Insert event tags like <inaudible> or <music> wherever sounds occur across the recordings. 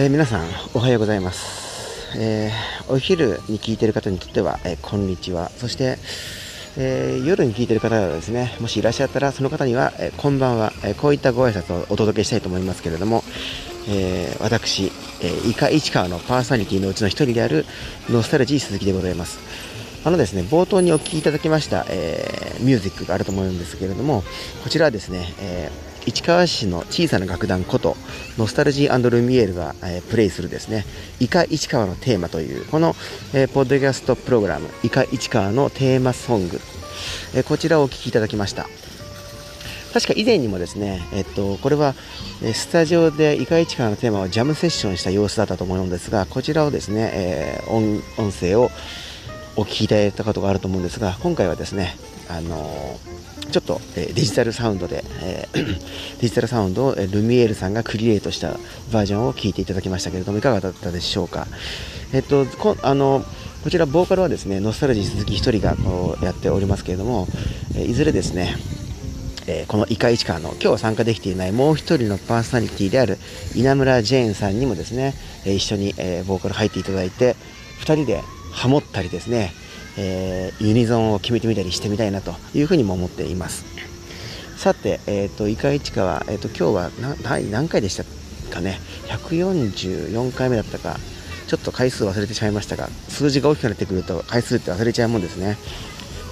えー皆さんおはようございます、えーお昼に聞いている方にとっては、えーこんにちは。そして、え夜に聞いている方がですね。もしいらっしゃったらその方には、えこんばんは、えこういったご挨拶をお届けしたいと思いますけれども、えー私、えー、イカ市川のパーソナリティのうちの一人であるノスタルジー鈴木でございます。あのですね冒頭にお聴きいただきました、えーミュージックがあると思うんですけれどもこちらはですね、えー市川市の小さな楽団ことノスタルジールミエールが、えープレイするですねイカ市川のテーマというこの、えーポッドキャストプログラムイカ市川のテーマソング、えーこちらをお聴きいただきました。確か以前にもですね、えっと、これはスタジオでイカ市川のテーマをジャムセッションした様子だったと思うんですがこちらをですね、えー音音声をお聞きいただいたことがあると思うんですが今回はですね、あのーちょっと、えーデジタルサウンドで、えーデジタルサウンドをルミエールさんがクリエイトしたバージョンを聞いていただきましたけれどもいかがだったでしょうか？えっとこあのこちらボーカルはですねノスタルジー鈴木一人がこうやっておりますけれども、えいずれですねえこのイカ市川の今日は参加できていないもう一人のパーソナリティである稲村ジェーンさんにもですね、え一緒に、えボーカル入っていただいて2人でハモったりですね、えーユニゾンを決めてみたりしてみたいなというふうにも思っています。さて、えー、とイカ市川、えー、と今日はな何回でしたかね？144回目だったか。ちょっと回数忘れてしまいましたが数字が大きくなってくると回数って忘れちゃうもんですね。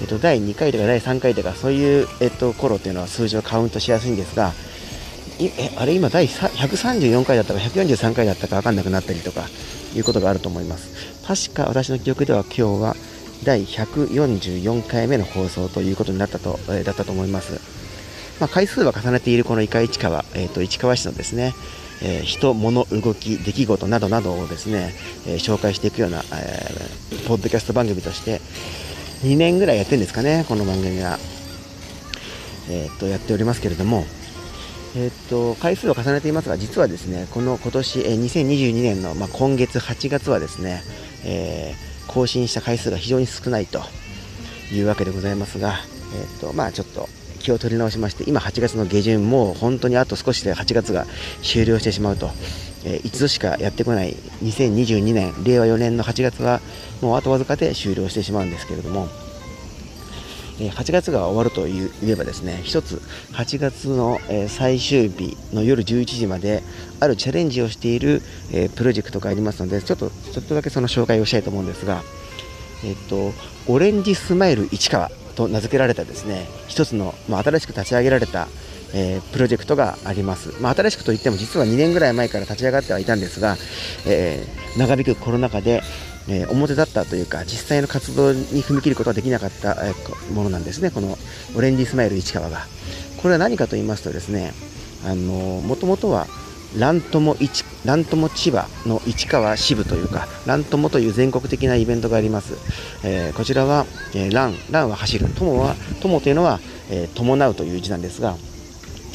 えっと、第2回とか第3回とかそういう、えっと、頃っていうのは数字をカウントしやすいんですがえあれ今第134回だったか143回だったか分かんなくなったりとかいうことがあると思います。確か私の記憶では今日は第144回目の放送ということになったと、えーだったと思います、まあ、回数は重ねているこのイカ市川、えー、と市川市のですねえー人、物、動き、出来事などなどをですね、えー紹介していくような、えーポッドキャスト番組として2年ぐらいやってるんですかね、この番組は。えーっとやっておりますけれども、えっと回数を重ねていますが、実はですねこの今年、えー2022年の、まあ、今月8月はですね、えー更新した回数が非常に少ないというわけでございますが、えーっとまあ、ちょっと気を取り直しまして、今8月の下旬、もう本当にあと少しで8月が終了してしまうと、えー一度しかやってこない2022年、令和4年の8月はもうあとわずかで終了してしまうんですけれども、8月が終わるという言えばですね一つ8月の、え最終日の夜11時まであるチャレンジをしている、えプロジェクトがありますのでちょっとちょっとだけその紹介をしたいと思うんですが、えっとオレンジスマイル市川と名付けられたですね一つの、まあ、新しく立ち上げられたえープロジェクトがあります、まあ、新しくといっても実は2年ぐらい前から立ち上がってはいたんですが、えー長引くコロナ禍で、えー表立ったというか実際の活動に踏み切ることはできなかった、えーものなんですね。このオレンジスマイル市川が。これは何かと言いますとですねもともとはラントモ市ラントモ千葉の市川支部というかラントモという全国的なイベントがあります、えーこちらは、えーランランは走る。友は友というのは、えー伴うという字なんですが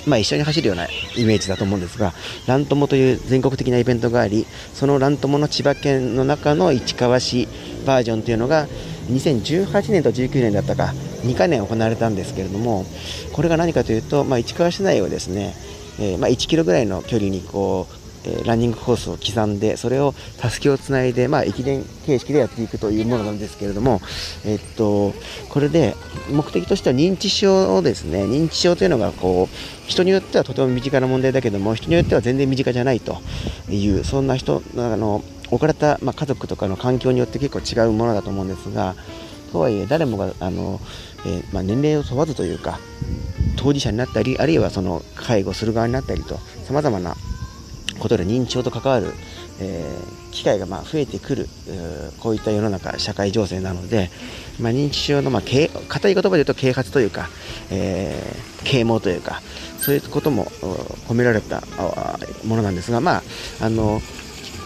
まあ、一緒に走るようなイメージだと思うんですが、ラントモという全国的なイベントがあり、そのラントモの千葉県の中の市川市バージョンというのが、2018年と19年だったか、2か年行われたんですけれども、これが何かというと、まあ、市川市内をですね、えーまあ、1キロぐらいの距離にこう、えーランニングコースを刻んで、それをたすきをつないで、まあ、駅伝形式でやっていくというものなんですけれども、えっと、これで目的としては認知症をですね、認知症というのがこう人によってはとても身近な問題だけども、人によっては全然身近じゃないという、そんな人、あの置かれた、まあ、家族とかの環境によって結構違うものだと思うんですが、とはいえ、誰もがあの、えーまあ、年齢を問わずというか、当事者になったり、あるいはその介護する側になったりと、さまざまなことで認知症と関わる、えー機会がまあ増えてくる、こういった世の中、社会情勢なので、まあ、認知症のまあ啓硬い言葉で言うと啓発というか、えー啓蒙というか、そういうことも込められたものなんですが、まあ、あの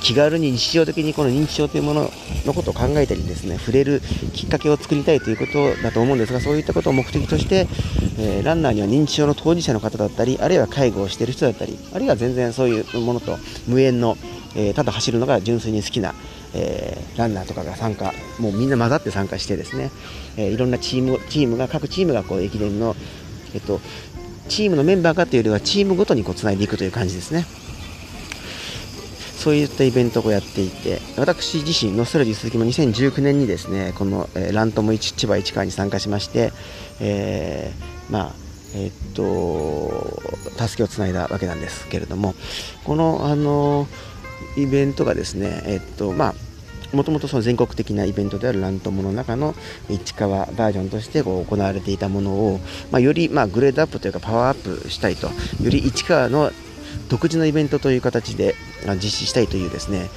気軽に日常的にこの認知症というもののことを考えたりですね触れるきっかけを作りたいということだと思うんですがそういったことを目的として、えーランナーには認知症の当事者の方だったりあるいは介護をしている人だったりあるいは全然そういうものと無縁の、えーただ走るのが純粋に好きな、えーランナーとかが参加もうみんな混ざって参加してですね、えいろんなチームチームが各チームがこう駅伝の、えっと、チームのメンバーがというよりはチームごとにこうつないでいくという感じですね。そういったイベントをやっていて私自身ノストラジー鈴木も2019年にですねこの、えー、ラントモ千葉市川に参加しまして、えー、まあえー、っと助けをつないだわけなんですけれどもこのあのイベントがですねえー、っとまあもともと全国的なイベントであるラントモの中の市川バージョンとしてこう行われていたものを、まあ、よりまあグレードアップというかパワーアップしたいとより市川の独自のイベントという形で実施したいというですね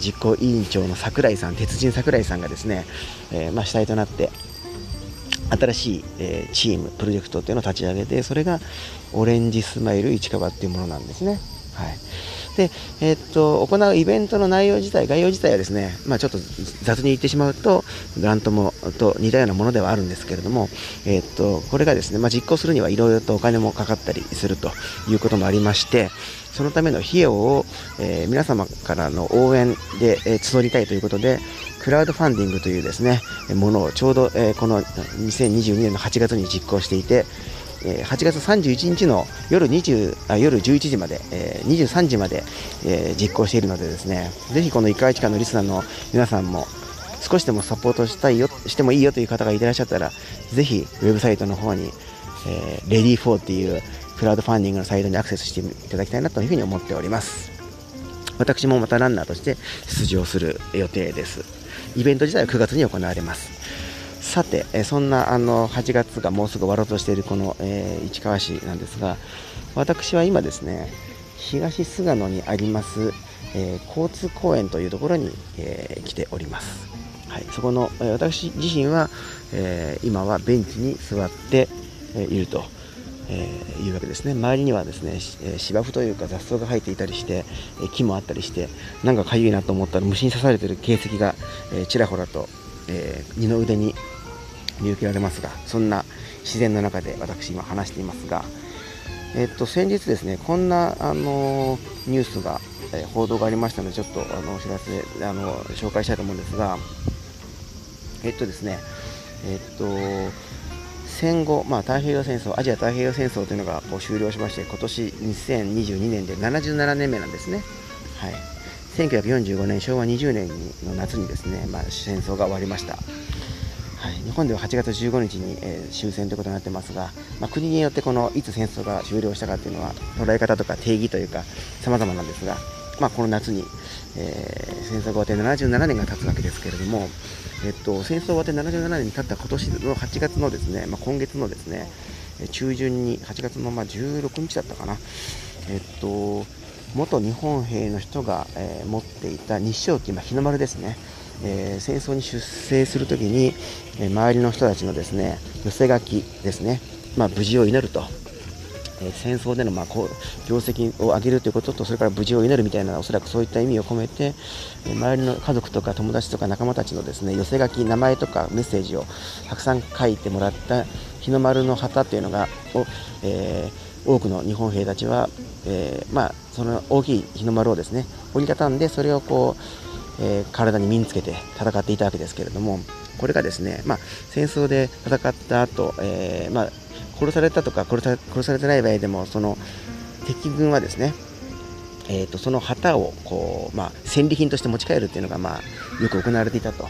実行委員長の櫻井さん鉄人桜井さんがですね、え、まあ主体となって新しい、え、チームプロジェクトというのを立ち上げてそれがオレンジスマイル市川っていうものなんですね。はいで、えー、っと、行うイベントの内容自体、概要自体はですね、まあ、ちょっと雑に言ってしまうと、ラントモと似たようなものではあるんですけれども、えー、っと、これがですね、まあ、実行するにはいろいろとお金もかかったりするということもありまして、そのための費用を、えー、皆様からの応援で、え募りたいということで、クラウドファンディングというですね、ものをちょうど、えこの2022年の8月に実行していて、え8月31日の夜20あ夜11時まで、え23時まで、え実行しているのでですねぜひこの1回地下のリスナーの皆さんも少しでもサポートしたいよしてもいいよという方がいらっしゃったらぜひウェブサイトの方に、えー、レディー4っていうクラウドファンディングのサイトにアクセスしていただきたいなというふうに思っております。私もまたランナーとして出場する予定です。イベント自体は9月に行われます。さて、えそんなあの8月がもうすぐ終わろうとしているこの、えー、市川市なんですが私は今ですね東菅野にあります、えー、交通公園というところに、えー、来ております、はい、そこの、え私自身は、え今はベンチに座って、えいると、えいうわけですね。周りにはですね、え芝生というか雑草が生えていたりして、え木もあったりしてなんかかゆいなと思ったら虫に刺されている形跡が、えちらほらと、え二の腕に見受けられますがそんな自然の中で私今話していますが、えっと、先日ですねこんな、あのニュースが、え報道がありましたのでちょっとあのお知らせあの紹介したいと思うんですがえっとですねえっと戦後、まあ、太平洋戦争、アジア太平洋戦争というのがこう終了しまして、今年2022年で77年目なんですね。はい、1945年、昭和20年の夏にですね、まあ、戦争が終わりました。はい、日本では8月15日に、えー、終戦ということになってますが、まあ、国によってこのいつ戦争が終了したかというのは捉え方とか定義というか様々なんですが、まあ、この夏に、えー、戦争が終わって77年が経つわけですけれども、えっと、戦争終わって77年に経った今年の8月のですね、まあ、今月のですね中旬に8月のまあ16日だったかな、えっと、元日本兵の人が、えー、持っていた日照旗、まあ、日の丸ですね。えー、戦争に出征するときに、え、周りの人たちのですね寄せ書きですね、まあ、無事を祈ると、え、戦争でのまこう業績を上げるということとそれから無事を祈るみたいなおそらくそういった意味を込めて、え周りの家族とか友達とか仲間たちのですね寄せ書き名前とかメッセージをたくさん書いてもらった日の丸の旗というのがを、え多くの日本兵たちは、えまあ、その大きい日の丸をですね折りたたんでそれをこうえー、体に身につけて戦っていたわけですけれどもこれがですね、まあ、戦争で戦った後、えー、まあ殺されたとか殺さ殺されてない場合でもその敵軍はですね、えーと、その旗をこう、まあ、戦利品として持ち帰るというのが、まあ、よく行われていたと,、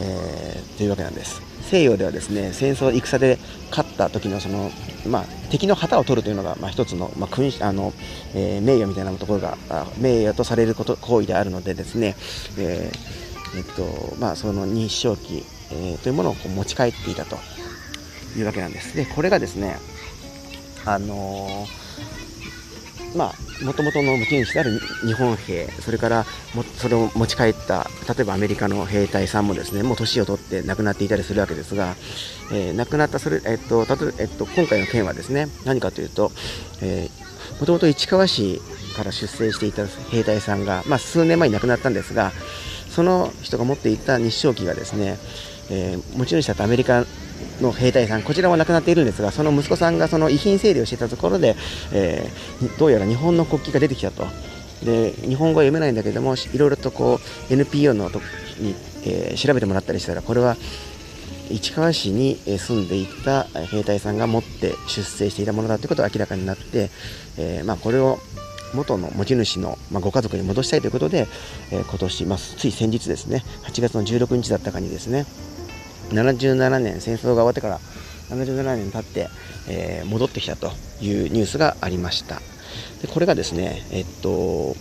えー、というわけなんです。西洋ではですね戦争戦で勝った時のその、まあ、敵の旗を取るというのが、まあ、一つの,、まあ君あのえー、名誉みたいなところが名誉とされること行為であるのでですね、えーえっとまあ、その日照旗、えー、というものをこう持ち帰っていたというわけなんです。でこれがですねあのーまあ、もともとの無権士である日本兵、それからもそれを持ち帰った、例えばアメリカの兵隊さんもですね、もう年を取って亡くなっていたりするわけですが、えー、亡くなったそれ、えっと、たとえっと、今回の件はですね、何かというと、えもともと市川市から出征していた兵隊さんが、まあ、数年前に亡くなったんですが、その人が持っていた日照旗がですね、えー、持ち主だったアメリカの兵隊さん、こちらは亡くなっているんですが、その息子さんがその遺品整理をしていたところで、えー、どうやら日本の国旗が出てきたと。で日本語は読めないんだけども、いろいろとこう NPO のとに、えー、調べてもらったりしたら、これは市川市に住んでいた兵隊さんが持って出征していたものだということが明らかになって、えー、まあ、これを元の持ち主の、まあ、ご家族に戻したいということで、えー、今年、まあ、つい先日ですね8月の16日だったかにですね77年戦争が終わってから77年経って、えー、戻ってきたというニュースがありましたでこれがですねえっと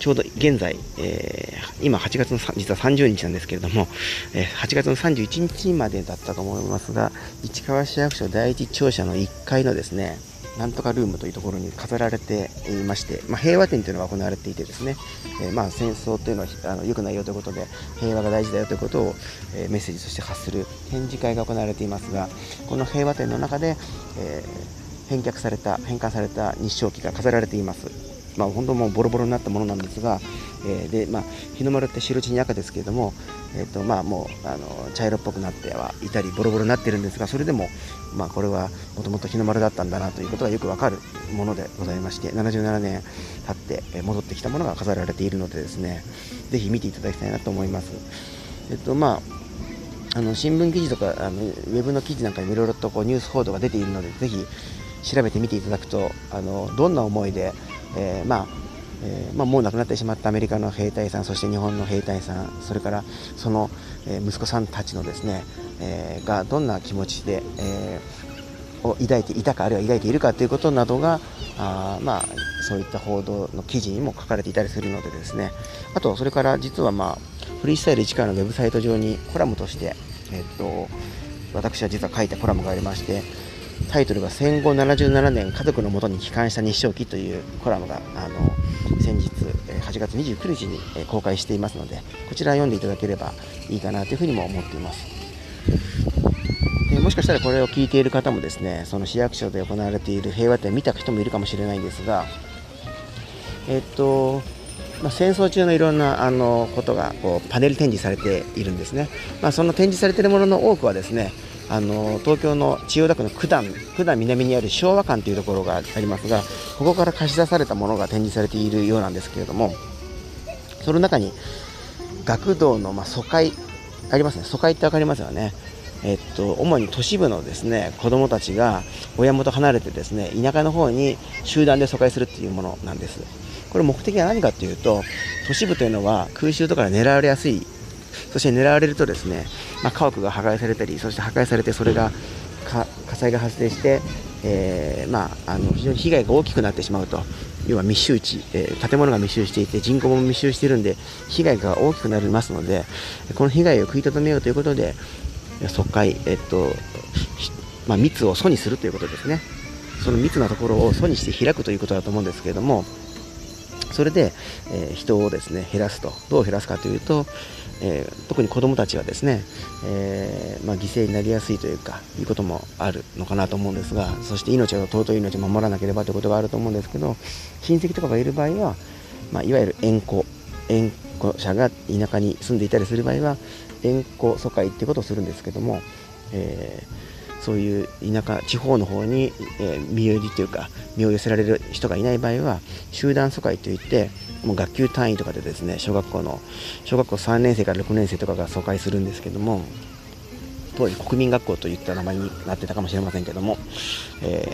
ちょうど。現在、えー、今8月の実は30日なんですけれど。も、えー、8月の31日までだったと思いますが市川市役所第一庁舎の1階のですねなんとかルームというところに飾られていまして、まあ、平和展というのが行われていてですね、えー、まあ戦争というのはあの良くないよということで平和が大事だよということを、えー、メッセージとして発する展示会が行われていますがこの平和展の中で、えー、返却された返還された日照旗が飾られています。まあ、本当もうボロボロになったものなんですが、えー、でまあ、日の丸って白地に赤ですけれども、えーとまあ、もうあの茶色っぽくなってはいたりボロボロになってるんですがそれでも、まあ、これはもともと日の丸だったんだなということがよくわかるものでございまして77年経って戻ってきたものが飾られているのでですねぜひ見ていただきたいなと思います。えっとまああの新聞記事とかあのウェブの記事なんかにもいろいろとこうニュース報道が出ているのでぜひ調べてみていただくとあのどんな思いでえー、まあえー、まあ、もう亡くなってしまったアメリカの兵隊さんそして日本の兵隊さんそれからその、え、息子さんたちのですね、えがどんな気持ちで、えを抱いていたかあるいは抱いているかということなどがあまあそういった報道の記事にも書かれていたりするのでですね。あとそれから実はまあフリースタイル市川のウェブサイト上にコラムとして、えっと私は実は書いたコラムがありましてタイトルが戦後77年家族のもとに帰還した日照記というコラムがあの先日8月29日に公開していますのでこちら読んでいただければいいかなというふうにも思っています。でもしかしたらこれを聞いている方もですねその市役所で行われている平和展見た人もいるかもしれないんですがえっとまあ、戦争中のいろんなあのことがこうパネル展示されているんですね、まあ、その展示されているものの多くはですねあの東京の千代田区の九段九段南にある昭和館というところがありますがここから貸し出されたものが展示されているようなんですけれどもその中に学童の、まあ、疎開ありますね。疎開って分かりますよね。えっと、主に都市部のですね子どもたちが親元離れてですね田舎の方に集団で疎開するっていうものなんです。これ目的は何かというと都市部というのは空襲とかで狙われやすいそして狙われるとですね、まあ、家屋が破壊されたりそして破壊されてそれが火災が発生して、えー、まあ、あの非常に被害が大きくなってしまうと。要は密集地、えー、建物が密集していて人口も密集しているんで被害が大きくなりますのでこの被害を食い止めようということで疎開、えっとまあ、密を疎にするということですね。その密なところを疎にして開くということだと思うんですけれどもそれで、えー、人をですね減らすと。どう減らすかというと、えー、特に子どもたちはですね、えー、まあ、犠牲になりやすいというかいうこともあるのかなと思うんですがそして命を尊い命を守らなければということがあると思うんですけど親戚とかがいる場合は、まあ、いわゆる縁故縁故者が田舎に住んでいたりする場合は縁故疎開っていうことをするんですけども、えー、そういう田舎地方の方に、え、身寄りというか身を寄せられる人がいない場合は集団疎開といってもう学級単位とかでですね小学校の小学校3年生から6年生とかが疎開するんですけども当時国民学校といった名前になってたかもしれませんけども、え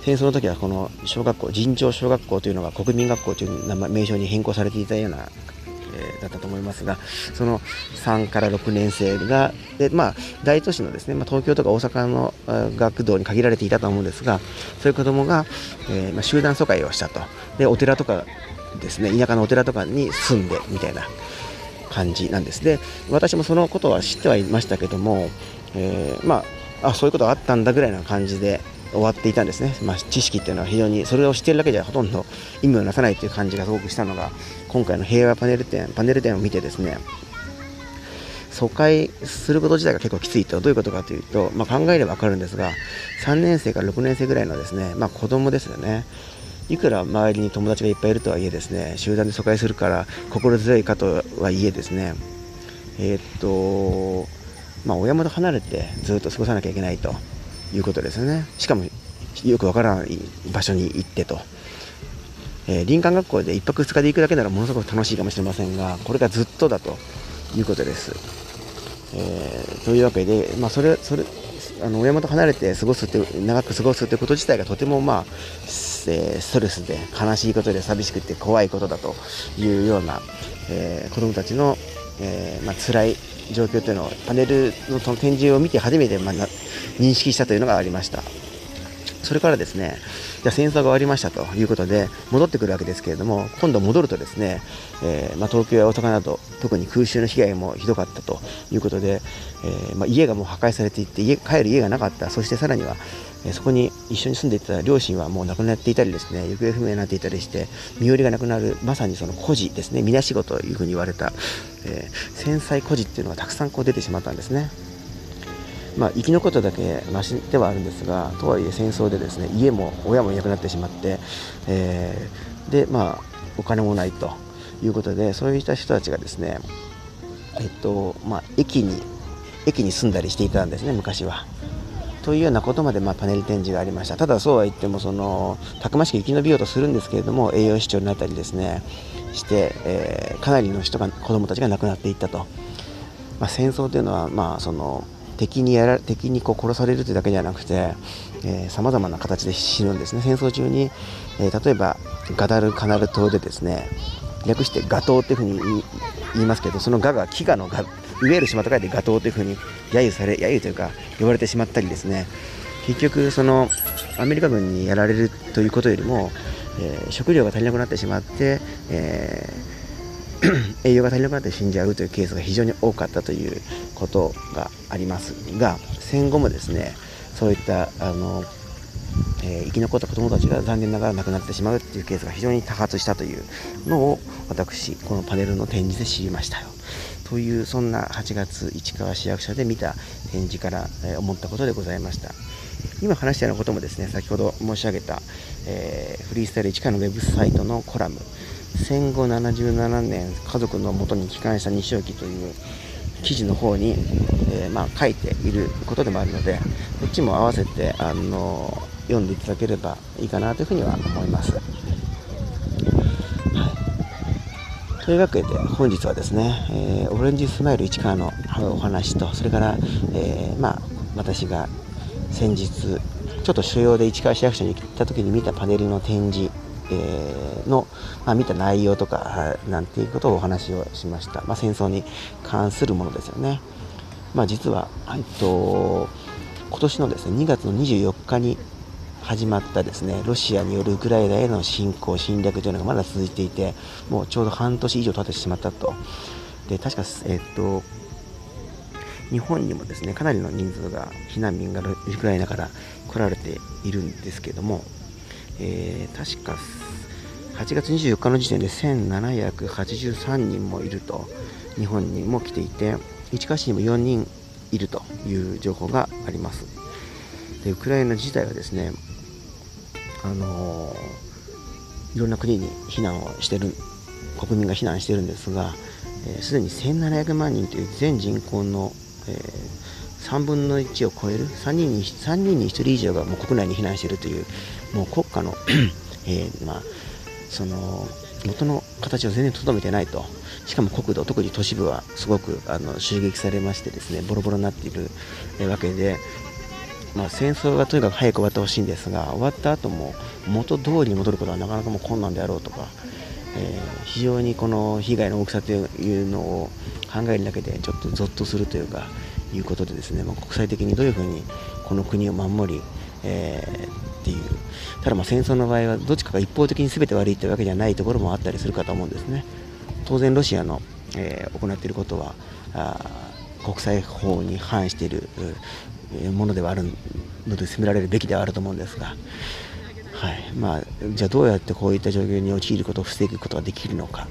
ー、戦争の時はこの小学校尋常小学校というのが国民学校という名前名称に変更されていたようなえー、だったと思いますが、その3から6年生が、でまあ、大都市のですね、まあ、東京とか大阪の学童に限られていたと思うんですが、そういう子どもが、えー、まあ、集団疎開をしたと。で、お寺とかですね田舎のお寺とかに住んでみたいな感じなんです。で私もそのことは知ってはいましたけども、えー、まああそういうことがあったんだぐらいな感じで終わっていたんですね、まあ、知識っていうのは非常にそれを知っているだけじゃほとんど意味をなさないという感じがすごくしたのが今回の平和パネル展パネル展を見てですね疎開すること自体が結構きついと。どういうことかというと、まあ、考えれば分かるんですが3年生から6年生ぐらいのですね、まあ、子供ですよね。いくら周りに友達がいっぱいいるとはいえですね集団で疎開するから心強いかとはいえですね。えー、っとまあ親元離れてずっと過ごさなきゃいけないということですよね。しかもよくわからない場所に行ってと、えー、林間学校で1泊2日で行くだけならものすごく楽しいかもしれませんがこれがずっとだということです、えー、というわけで、まあ、それそれあの親元離れて過ごすって長く過ごすということ自体がとてもまあストレスで悲しいことで寂しくて怖いことだというような、えー、子どもたちの、えーまあ辛い状況というのをパネルのその展示を見て初めて、まあ、認識したというのがありました。それからですね、じゃ戦争が終わりましたということで戻ってくるわけですけれども、今度戻るとですね、えー、まあ、東京や大阪など特に空襲の被害もひどかったということで、えー、まあ、家がもう破壊されていって家帰る家がなかった、そしてさらには、えそこに一緒に住んでいた両親はもう亡くなっていたりですね行方不明になっていたりして身寄りがなくなるまさにその孤児ですねみなしごというふうに言われた、え繊細孤児っていうのがたくさんこう出てしまったんですね。まあ、生き残っただけましではあるんですがとはいえ戦争でですね家も親もいなくなってしまって、えー、でまあお金もないということでそういった人たちがですねえっとまあ、駅に駅に住んだりしていたんですね昔は。というようなことまで、まあ、パネル展示がありました。ただそうは言ってもそのたくましく生き延びようとするんですけれども栄養失調になったりですねして、えー、かなりの人が子どもたちが亡くなっていったと、まあ、戦争というのは、まあ、その敵にやら敵にこう殺されるというだけじゃなくてさまざまな形で死ぬんですね。戦争中に、えー、例えばガダルカナル島でですね略してガ島っていうふうに言いますけどそのガが飢餓のガ飢える島と書いてガ島というふうに揶揄され揶揄というか呼ばれてしまったりですね結局そのアメリカ軍にやられるということよりも、えー、食料が足りなくなってしまって、えー、<clears throat> 栄養が足りなくなって死んじゃうというケースが非常に多かったということがありますが戦後もですねそういったあの、えー、生き残った子どもたちが残念ながら亡くなってしまうというケースが非常に多発したというのを私このパネルの展示で知りましたよ。というそんな8月市川市役所で見た展示から、え思ったことでございました今話したようなこともですね先ほど申し上げた、えー、フリースタイル市川のウェブサイトのコラム戦後77年家族のもとに帰還した西沖という記事の方に、えー、まあ、書いていることでもあるのでこっちも合わせて、あの読んでいただければいいかなというふうには思います。というわけで本日はですね、えー、オレンジスマイル市川のお話とそれから、えー、まあ、私が先日ちょっと所要で市川市役所に行った時に見たパネルの展示、えー、の、まあ、見た内容とかなんていうことをお話をしました、まあ、戦争に関するものですよね、まあ、実は、えっと、今年のですね2月の24日に始まったですねロシアによるウクライナへの侵攻、侵略というのがまだ続いていて、もうちょうど半年以上経ってしまったと、で確か、えっと、日本にもですねかなりの人数が避難民がウクライナから来られているんですけども、えー、確か8月24日の時点で1783人もいると日本にも来ていて市川市にも4人いるという情報があります。でウクライナ自体はですねあのー、いろんな国に避難をしてる国民が避難してるんですがすで、ー、に1700万人という全人口の、えー、3分の1を超える3人に ,3 人に1人以上がもう国内に避難しているというもう国家の <clears throat> えー、まあ、その元の形を全然とどめてないと。しかも国土特に都市部はすごくあの襲撃されましてですねボロボロになっているわけでまあ、戦争がとにかく早く終わってほしいんですが終わった後も元通りに戻ることはなかなかもう困難であろうとか、えー、非常にこの被害の大きさというのを考えるだけでちょっとゾッとするというかいうことでですね、まあ、国際的にどういうふうにこの国を守り、えー、っていう。ただまあ戦争の場合はどっちかが一方的に全て悪いというわけじゃないところもあったりするかと思うんですね。当然ロシアの、えー、行っていることはあ国際法に反しているものではあるので責められるべきではあると思うんですが、はいまあ、じゃあどうやってこういった状況に陥ることを防ぐことができるのか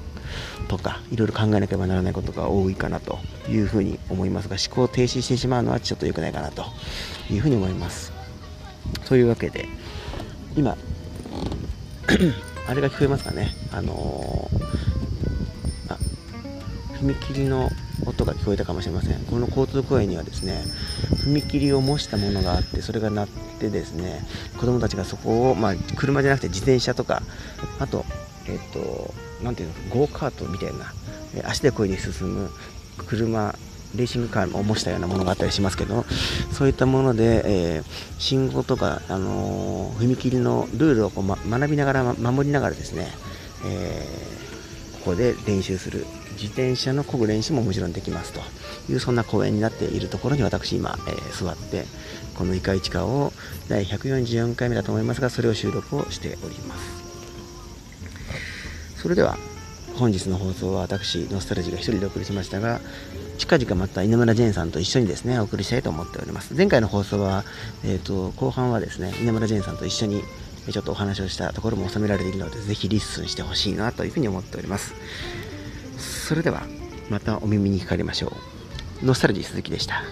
とかいろいろ考えなければならないことが多いかなというふうに思いますが思考を停止してしまうのはちょっと良くないかなというふうに思います。というわけで今 <clears throat> あれが聞こえますかね？あのー、踏切の音が聞こえたかもしれません。この交通公園にはですね踏切を模したものがあってそれが鳴ってですね子供たちがそこを、まあ、車じゃなくて自転車とかあとえっ、と何ていうのゴーカートみたいな足でこいで進む車レーシングカーを模したようなものがあったりしますけどそういったもので、えー、信号とか、あの踏切のルールをこう、ま、学びながら、守りながらですね、えー、ここで練習する自転車の漕ぐ練習ももちろんできますというそんな公園になっているところに私今、えー、座ってこのイカイチカを第144回目だと思いますがそれを収録をしております。それでは本日の放送は私ノスタルジーが1人でお送りしましたが近々また稲村ジェーンさんと一緒にですねお送りしたいと思っております。前回の放送は、えーと、後半はですね稲村ジェーンさんと一緒にちょっとお話をしたところも収められているのでぜひ listen してほしいなというふうに思っております。それではまたお耳にかかりましょう。ノスタルジー鈴木でした。